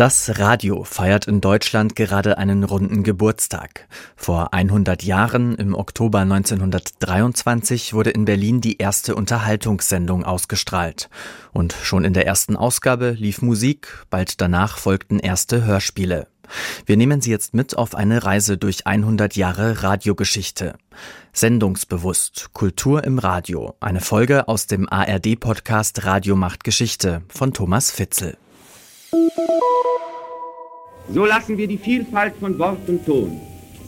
Das Radio feiert in Deutschland gerade einen runden Geburtstag. Vor 100 Jahren, im Oktober 1923, wurde in Berlin die erste Unterhaltungssendung ausgestrahlt. Und schon in der ersten Ausgabe lief Musik, bald danach folgten erste Hörspiele. Wir nehmen Sie jetzt mit auf eine Reise durch 100 Jahre Radiogeschichte. Sendungsbewusst Kultur im Radio, eine Folge aus dem ARD-Podcast Radio macht Geschichte von Thomas Fitzel. So lassen wir die Vielfalt von Wort und Ton,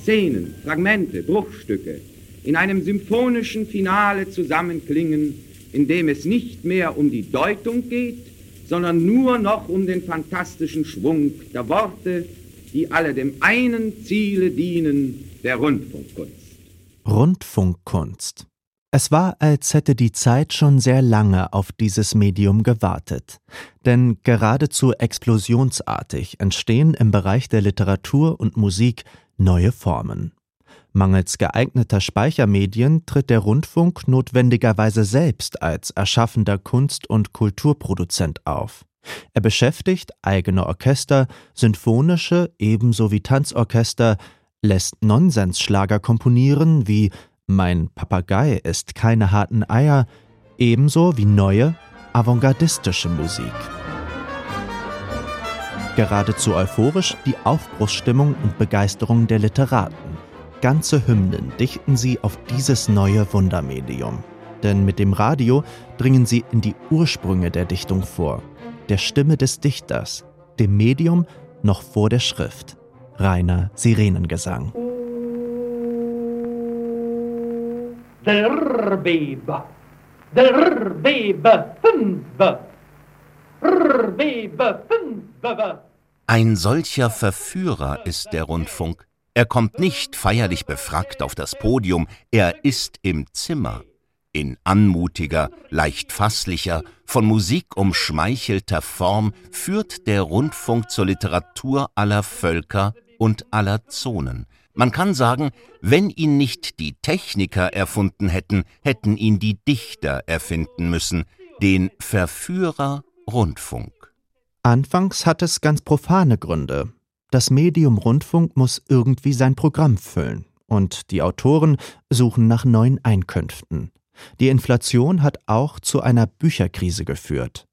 Szenen, Fragmente, Bruchstücke in einem symphonischen Finale zusammenklingen, in dem es nicht mehr um die Deutung geht, sondern nur noch um den fantastischen Schwung der Worte, die alle dem einen Ziele dienen, der Rundfunkkunst. Rundfunkkunst. Es war, als hätte die Zeit schon sehr lange auf dieses Medium gewartet. Denn geradezu explosionsartig entstehen im Bereich der Literatur und Musik neue Formen. Mangels geeigneter Speichermedien tritt der Rundfunk notwendigerweise selbst als erschaffender Kunst- und Kulturproduzent auf. Er beschäftigt eigene Orchester, symphonische ebenso wie Tanzorchester, lässt Nonsensschlager komponieren wie Mein Papagei ist keine harten Eier, ebenso wie neue, avantgardistische Musik. Geradezu euphorisch die Aufbruchsstimmung und Begeisterung der Literaten. Ganze Hymnen dichten sie auf dieses neue Wundermedium. Denn mit dem Radio dringen sie in die Ursprünge der Dichtung vor der Stimme des Dichters, dem Medium noch vor der Schrift. Reiner Sirenengesang. Der Bebe, der Bebe, fünf. Ein solcher Verführer ist der Rundfunk. Er kommt nicht feierlich befragt auf das Podium, er ist im Zimmer in anmutiger, leicht fasslicher, von Musik umschmeichelter Form führt der Rundfunk zur Literatur aller Völker und aller Zonen. Man kann sagen, wenn ihn nicht die Techniker erfunden hätten, hätten ihn die Dichter erfinden müssen, den Verführer Rundfunk. Anfangs hat es ganz profane Gründe. Das Medium Rundfunk muss irgendwie sein Programm füllen, und die Autoren suchen nach neuen Einkünften. Die Inflation hat auch zu einer Bücherkrise geführt.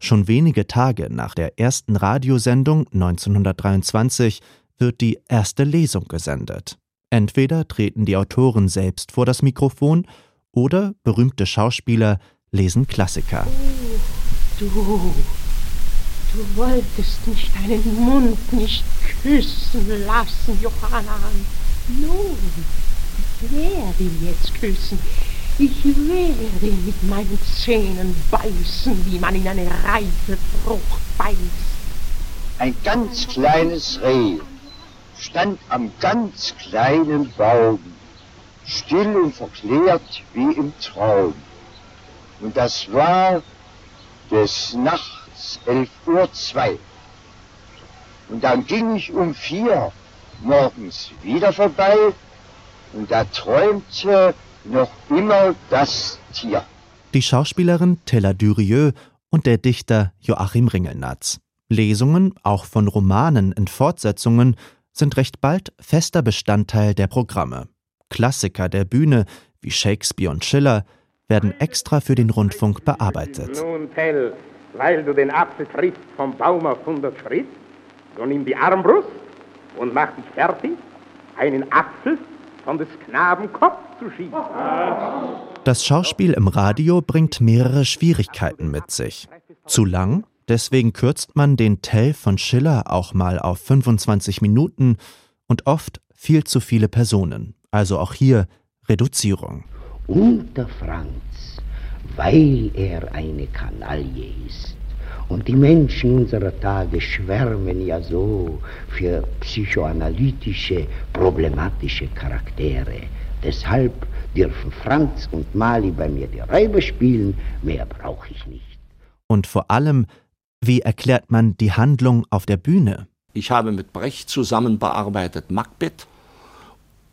Schon wenige Tage nach der ersten Radiosendung 1923 wird die erste Lesung gesendet. Entweder treten die Autoren selbst vor das Mikrofon oder berühmte Schauspieler lesen Klassiker. Oh, du, du wolltest mich deinen Mund nicht küssen lassen, Johanna. Nun, wer will jetzt küssen? Ich werde mit meinen Zähnen beißen, wie man in eine reife Frucht beißt. Ein ganz kleines Reh stand am ganz kleinen Baum, still und verklärt wie im Traum. Und das war des Nachts elf Uhr zwei. Und dann ging ich um vier morgens wieder vorbei und da träumte noch immer das Tier. Die Schauspielerin Tella Durieux und der Dichter Joachim Ringelnatz. Lesungen, auch von Romanen in Fortsetzungen, sind recht bald fester Bestandteil der Programme. Klassiker der Bühne wie Shakespeare und Schiller werden extra für den Rundfunk bearbeitet. Nun, Tell, weil du den Apfel triffst vom Baum auf 100 Schritt, so nimm die Armbrust und mach dich fertig, einen Apfel von des Knaben Kopf zu schießen. Das Schauspiel im Radio bringt mehrere Schwierigkeiten mit sich. Zu lang, deswegen kürzt man den Tell von Schiller auch mal auf 25 Minuten und oft viel zu viele Personen. Also auch hier Reduzierung. Unter Franz, weil er eine Kanaille ist, und die Menschen unserer Tage schwärmen ja so für psychoanalytische, problematische Charaktere. Deshalb dürfen Franz und Mali bei mir die Räuber spielen, mehr brauche ich nicht. Und vor allem, wie erklärt man die Handlung auf der Bühne? Ich habe mit Brecht zusammen bearbeitet Macbeth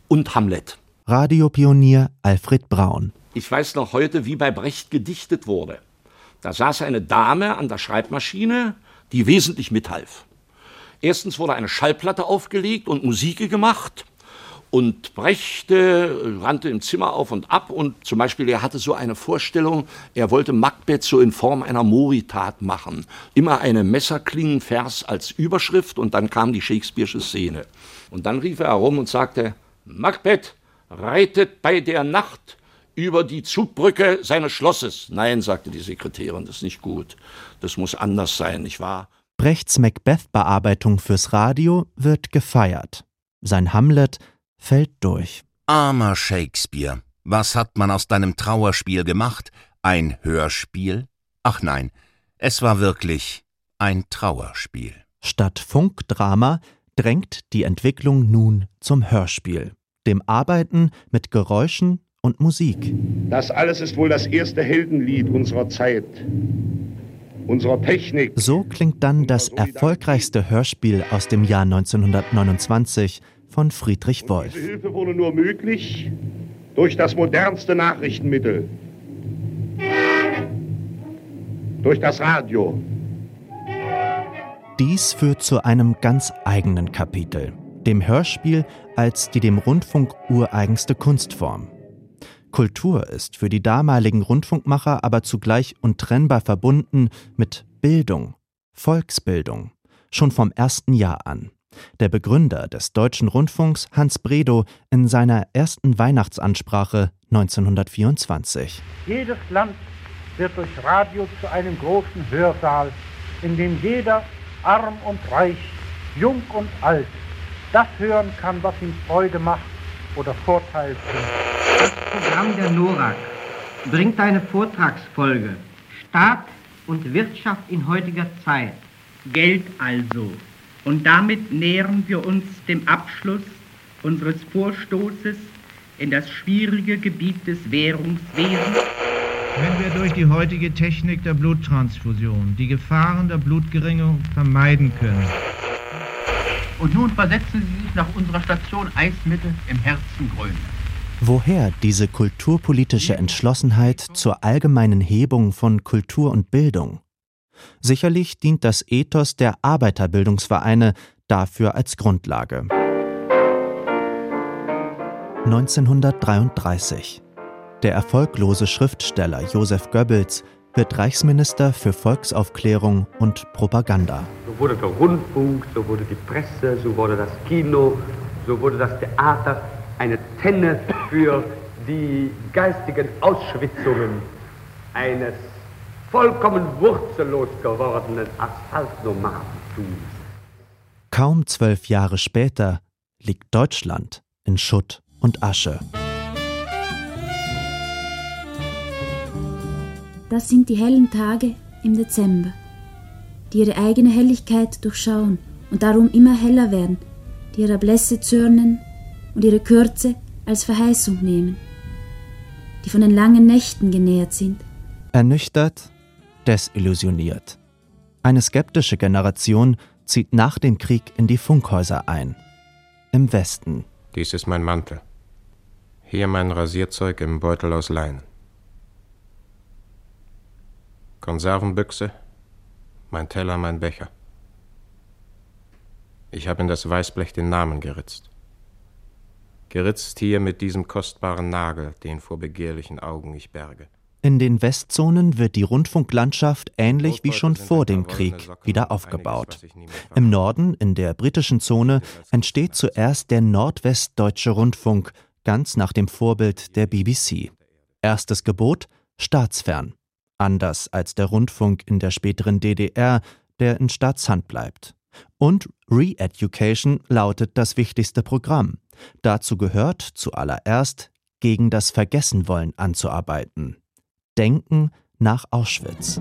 und Hamlet. Radiopionier Alfred Braun. Ich weiß noch heute, wie bei Brecht gedichtet wurde. Da saß eine Dame an der Schreibmaschine, die wesentlich mithalf. Erstens wurde eine Schallplatte aufgelegt und Musik gemacht. Und Brechte rannte im Zimmer auf und ab und zum Beispiel er hatte so eine Vorstellung, er wollte Macbeth so in Form einer Moritat machen. Immer eine Messerklingenvers als Überschrift und dann kam die Shakespeare'sche Szene. Und dann rief er herum und sagte, Macbeth reitet bei der Nacht über die Zugbrücke seines Schlosses. Nein, sagte die Sekretärin, das ist nicht gut. Das muss anders sein, nicht wahr? Brechts Macbeth-Bearbeitung fürs Radio wird gefeiert. Sein Hamlet fällt durch. Armer Shakespeare, was hat man aus deinem Trauerspiel gemacht? Ein Hörspiel? Ach nein, es war wirklich ein Trauerspiel. Statt Funkdrama drängt die Entwicklung nun zum Hörspiel, dem Arbeiten mit Geräuschen und Musik. Das alles ist wohl das erste Heldenlied unserer Zeit, unserer Technik. So klingt dann das erfolgreichste Hörspiel aus dem Jahr 1929 von Friedrich Wolf. Diese Hilfe wurde nur möglich durch das modernste Nachrichtenmittel, durch das Radio. Dies führt zu einem ganz eigenen Kapitel, dem Hörspiel als die dem Rundfunk ureigenste Kunstform. Kultur ist für die damaligen Rundfunkmacher aber zugleich untrennbar verbunden mit Bildung, Volksbildung, schon vom ersten Jahr an der Begründer des deutschen Rundfunks Hans Bredow in seiner ersten Weihnachtsansprache 1924. Jedes Land wird durch Radio zu einem großen Hörsaal, in dem jeder, arm und reich, jung und alt, das hören kann, was ihm Freude macht oder Vorteil bringt. Das Programm der NORAG bringt eine Vortragsfolge Staat und Wirtschaft in heutiger Zeit. Geld also. Und damit nähern wir uns dem Abschluss unseres Vorstoßes in das schwierige Gebiet des Währungswesens. Wenn wir durch die heutige Technik der Bluttransfusion die Gefahren der Blutgeringung vermeiden können. Und nun versetzen Sie sich nach unserer Station Eismittel im Herzen Grönlands. Woher diese kulturpolitische Entschlossenheit zur allgemeinen Hebung von Kultur und Bildung? Sicherlich dient das Ethos der Arbeiterbildungsvereine dafür als Grundlage. 1933. Der erfolglose Schriftsteller Josef Goebbels wird Reichsminister für Volksaufklärung und Propaganda. So wurde der Rundfunk, so wurde die Presse, so wurde das Kino, so wurde das Theater eine Tenne für die geistigen Ausschwitzungen eines vollkommen wurzellos gewordenen Asphaltnomadentums. Kaum zwölf Jahre später liegt Deutschland in Schutt und Asche. Das sind die hellen Tage im Dezember, die ihre eigene Helligkeit durchschauen und darum immer heller werden, die ihrer Blässe zürnen und ihre Kürze als Verheißung nehmen, die von den langen Nächten genährt sind. Ernüchtert desillusioniert. Eine skeptische Generation zieht nach dem Krieg in die Funkhäuser ein. Im Westen. Dies ist mein Mantel. Hier mein Rasierzeug im Beutel aus Leinen. Konservenbüchse, mein Teller, mein Becher. Ich habe in das Weißblech den Namen geritzt. Geritzt hier mit diesem kostbaren Nagel, den vor begehrlichen Augen ich berge. In den Westzonen wird die Rundfunklandschaft ähnlich wie schon vor dem Krieg wieder aufgebaut. Im Norden, in der britischen Zone, entsteht zuerst der Nordwestdeutsche Rundfunk, ganz nach dem Vorbild der BBC. Erstes Gebot staatsfern, anders als der Rundfunk in der späteren DDR, der in Staatshand bleibt. Und Re-Education lautet das wichtigste Programm. Dazu gehört zuallererst, gegen das Vergessenwollen anzuarbeiten. Denken nach Auschwitz.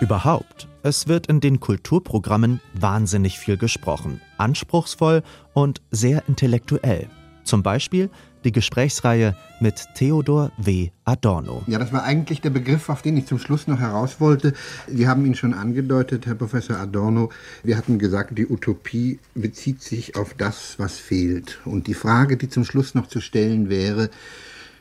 Überhaupt, es wird in den Kulturprogrammen wahnsinnig viel gesprochen, anspruchsvoll und sehr intellektuell. Zum Beispiel die Gesprächsreihe mit Theodor W. Adorno. Ja, das war eigentlich der Begriff, auf den ich zum Schluss noch heraus wollte. Sie haben ihn schon angedeutet, Herr Professor Adorno. Wir hatten gesagt, die Utopie bezieht sich auf das, was fehlt. Und die Frage, die zum Schluss noch zu stellen wäre,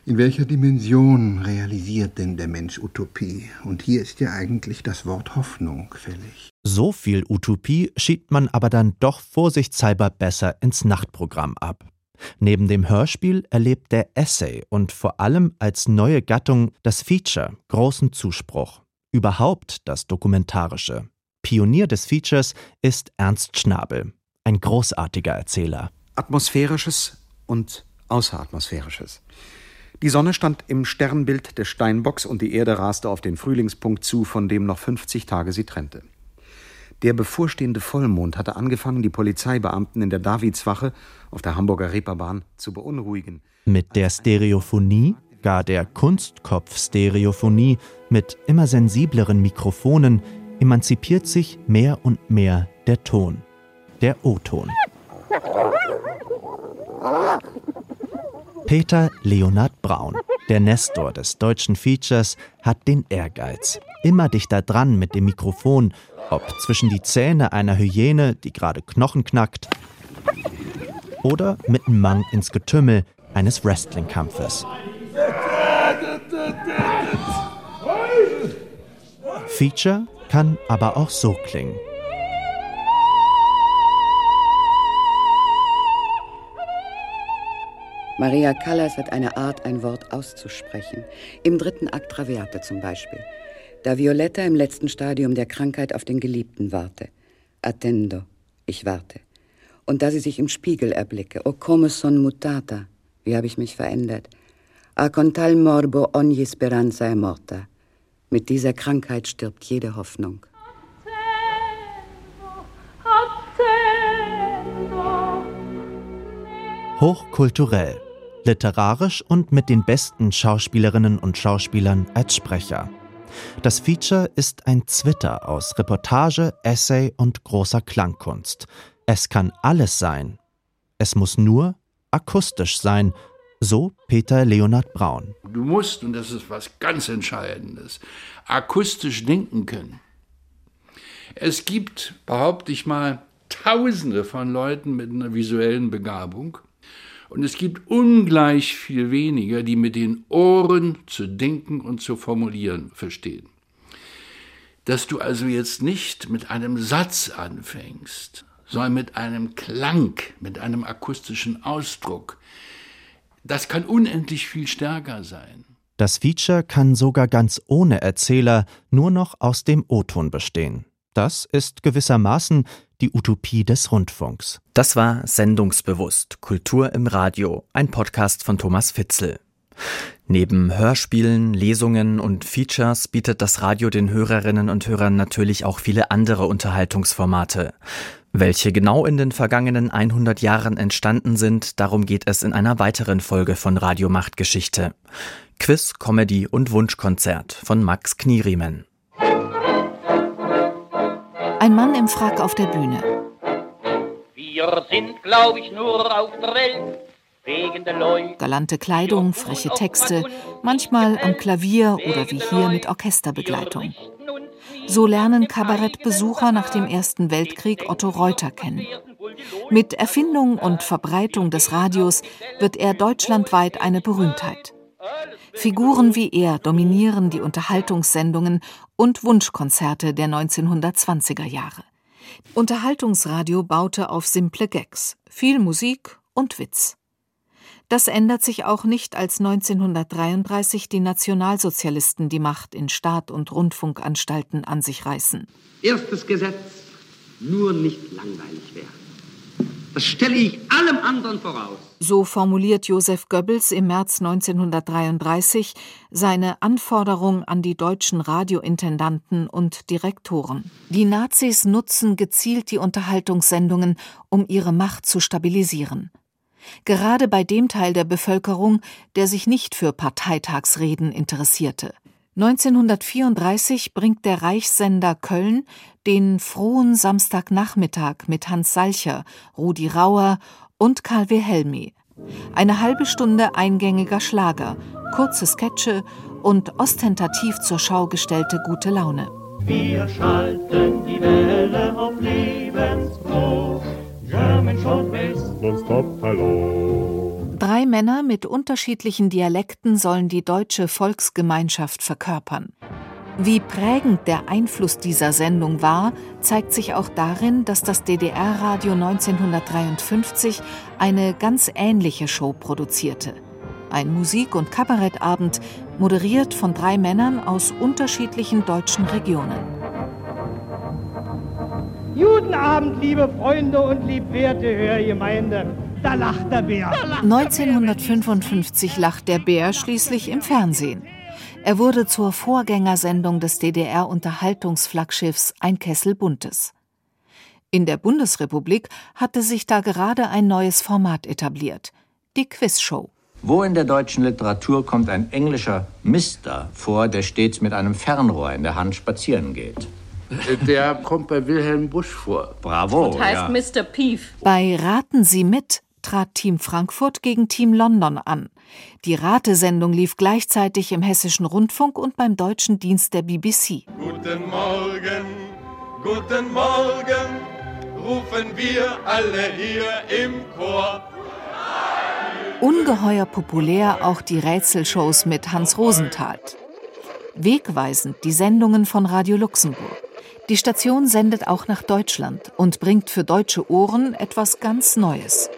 In welcher Dimension realisiert denn der Mensch Utopie? Und hier ist ja eigentlich das Wort Hoffnung fällig. So viel Utopie schiebt man aber dann doch vorsichtshalber besser ins Nachtprogramm ab. Neben dem Hörspiel erlebt der Essay und vor allem als neue Gattung das Feature großen Zuspruch. Überhaupt das Dokumentarische. Pionier des Features ist Ernst Schnabel, ein großartiger Erzähler. Atmosphärisches und Außeratmosphärisches. Die Sonne stand im Sternbild des Steinbocks und die Erde raste auf den Frühlingspunkt zu, von dem noch 50 Tage sie trennte. Der bevorstehende Vollmond hatte angefangen, die Polizeibeamten in der Davidswache auf der Hamburger Reeperbahn zu beunruhigen. Mit der Stereophonie, gar der Kunstkopf-Stereophonie, mit immer sensibleren Mikrofonen emanzipiert sich mehr und mehr der Ton, der O-Ton. Peter Leonhard Braun, der Nestor des deutschen Features, hat den Ehrgeiz. Immer dichter dran mit dem Mikrofon, ob zwischen die Zähne einer Hyäne, die gerade Knochen knackt, oder mit einem Mang ins Getümmel eines Wrestlingkampfes. Feature kann aber auch so klingen. Maria Callas hat eine Art, ein Wort auszusprechen. Im dritten Akt Traviate zum Beispiel. Da Violetta im letzten Stadium der Krankheit auf den Geliebten warte. Attendo, ich warte. Und da sie sich im Spiegel erblicke. O come son mutata, wie habe ich mich verändert. A con tal morbo ogni speranza è morta. Mit dieser Krankheit stirbt jede Hoffnung. Hochkulturell, literarisch und mit den besten Schauspielerinnen und Schauspielern als Sprecher. Das Feature ist ein Zwitter aus Reportage, Essay und großer Klangkunst. Es kann alles sein. Es muss nur akustisch sein, so Peter Leonhard Braun. Du musst, und das ist was ganz Entscheidendes, akustisch denken können. Es gibt, behaupte ich mal, Tausende von Leuten mit einer visuellen Begabung. Und es gibt ungleich viel weniger, die mit den Ohren zu denken und zu formulieren verstehen. Dass du also jetzt nicht mit einem Satz anfängst, sondern mit einem Klang, mit einem akustischen Ausdruck, das kann unendlich viel stärker sein. Das Feature kann sogar ganz ohne Erzähler nur noch aus dem O-Ton bestehen. Das ist gewissermaßen die Utopie des Rundfunks. Das war Sendungsbewusst Kultur im Radio, ein Podcast von Thomas Fitzel. Neben Hörspielen, Lesungen und Features bietet das Radio den Hörerinnen und Hörern natürlich auch viele andere Unterhaltungsformate. Welche genau in den vergangenen 100 Jahren entstanden sind, darum geht es in einer weiteren Folge von Radio Machtgeschichte. Quiz, Comedy und Wunschkonzert von Max Knieriemen. Ein Mann im Frack auf der Bühne. Wir sind, glaube ich, nur auf der Welt wegen der Leute. Galante Kleidung, freche Texte, manchmal am Klavier oder wie hier mit Orchesterbegleitung. So lernen Kabarettbesucher nach dem Ersten Weltkrieg Otto Reuter kennen. Mit Erfindung und Verbreitung des Radios wird er deutschlandweit eine Berühmtheit. Figuren wie er dominieren die Unterhaltungssendungen und Wunschkonzerte der 1920er Jahre. Unterhaltungsradio baute auf simple Gags, viel Musik und Witz. Das ändert sich auch nicht, als 1933 die Nationalsozialisten die Macht in Staat und Rundfunkanstalten an sich reißen. Erstes Gesetz, nur nicht langweilig werden. Das stelle ich allem anderen voraus. So formuliert Josef Goebbels im März 1933 seine Anforderung an die deutschen Radiointendanten und Direktoren. Die Nazis nutzen gezielt die Unterhaltungssendungen, um ihre Macht zu stabilisieren. Gerade bei dem Teil der Bevölkerung, der sich nicht für Parteitagsreden interessierte. 1934 bringt der Reichssender Köln den frohen Samstagnachmittag mit Hans Salcher, Rudi Rauer und Karl Wilhelmi. Eine halbe Stunde eingängiger Schlager, kurze Sketche und ostentativ zur Schau gestellte gute Laune. Wir schalten die Welle auf Lebensfroh. German Short West. Nonstop, hallo. Drei Männer mit unterschiedlichen Dialekten sollen die deutsche Volksgemeinschaft verkörpern. Wie prägend der Einfluss dieser Sendung war, zeigt sich auch darin, dass das DDR-Radio 1953 eine ganz ähnliche Show produzierte. Ein Musik- und Kabarettabend, moderiert von drei Männern aus unterschiedlichen deutschen Regionen. Guten Abend, liebe Freunde und liebwerte Hörgemeinde. Da lacht der Bär. 1955 lacht der Bär schließlich im Fernsehen. Er wurde zur Vorgängersendung des DDR-Unterhaltungsflaggschiffs Ein Kessel Buntes. In der Bundesrepublik hatte sich da gerade ein neues Format etabliert, die Quizshow. Wo in der deutschen Literatur kommt ein englischer Mister vor, der stets mit einem Fernrohr in der Hand spazieren geht? Der kommt bei Wilhelm Busch vor. Bravo. Und heißt ja. Mr. Peef. Bei Raten Sie mit trat Team Frankfurt gegen Team London an. Die Ratesendung lief gleichzeitig im Hessischen Rundfunk und beim deutschen Dienst der BBC. Guten Morgen, guten Morgen, rufen wir alle hier im Chor. Ungeheuer populär auch die Rätselshows mit Hans Rosenthal. Wegweisend die Sendungen von Radio Luxemburg. Die Station sendet auch nach Deutschland und bringt für deutsche Ohren etwas ganz Neues.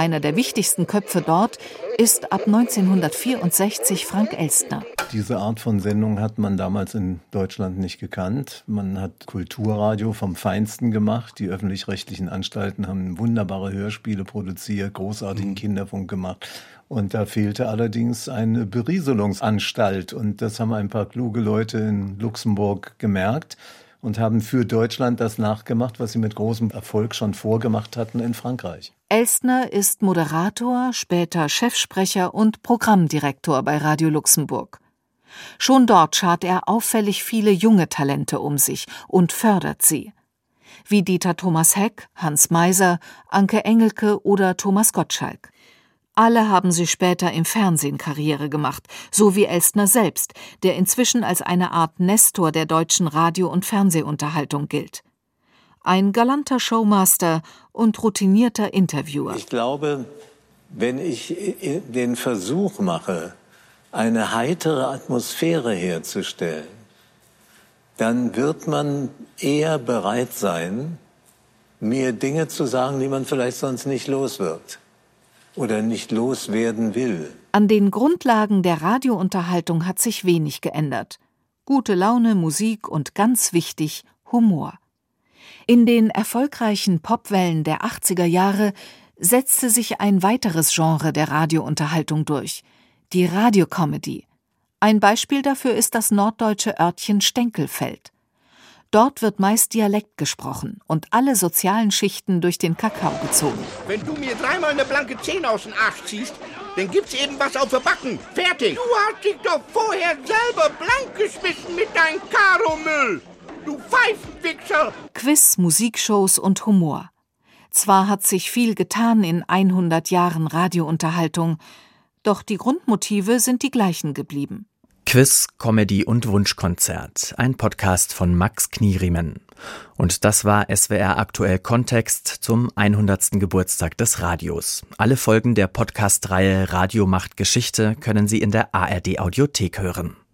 Einer der wichtigsten Köpfe dort ist ab 1964 Frank Elstner. Diese Art von Sendung hat man damals in Deutschland nicht gekannt. Man hat Kulturradio vom Feinsten gemacht. Die öffentlich-rechtlichen Anstalten haben wunderbare Hörspiele produziert, großartigen Kinderfunk gemacht. Und da fehlte allerdings eine Berieselungsanstalt. Und das haben ein paar kluge Leute in Luxemburg gemerkt und haben für Deutschland das nachgemacht, was sie mit großem Erfolg schon vorgemacht hatten in Frankreich. Elstner ist Moderator, später Chefsprecher und Programmdirektor bei Radio Luxemburg. Schon dort schart er auffällig viele junge Talente um sich und fördert sie. Wie Dieter Thomas Heck, Hans Meiser, Anke Engelke oder Thomas Gottschalk. Alle haben sie später im Fernsehen Karriere gemacht, so wie Elstner selbst, der inzwischen als eine Art Nestor der deutschen Radio- und Fernsehunterhaltung gilt. Ein galanter Showmaster und routinierter Interviewer. Ich glaube, wenn ich den Versuch mache, eine heitere Atmosphäre herzustellen, dann wird man eher bereit sein, mir Dinge zu sagen, die man vielleicht sonst nicht los wird oder nicht loswerden will. An den Grundlagen der Radiounterhaltung hat sich wenig geändert. Gute Laune, Musik und ganz wichtig Humor. In den erfolgreichen Popwellen der 80er Jahre setzte sich ein weiteres Genre der Radiounterhaltung durch, die Radiocomedy. Ein Beispiel dafür ist das norddeutsche Örtchen Stenkelfeld. Dort wird meist Dialekt gesprochen und alle sozialen Schichten durch den Kakao gezogen. Wenn du mir dreimal eine blanke Zehn aus dem Arsch ziehst, dann gibt's eben was auf der Backen. Fertig. Du hast dich doch vorher selber blank geschmissen mit deinem Karomüll. Du Pfeifenwichser! Quiz, Musikshows und Humor. Zwar hat sich viel getan in 100 Jahren Radiounterhaltung, doch die Grundmotive sind die gleichen geblieben. Quiz, Comedy und Wunschkonzert. Ein Podcast von Max Knieriemen. Und das war SWR aktuell Kontext zum 100. Geburtstag des Radios. Alle Folgen der Podcast-Reihe Radio macht Geschichte können Sie in der ARD Audiothek hören.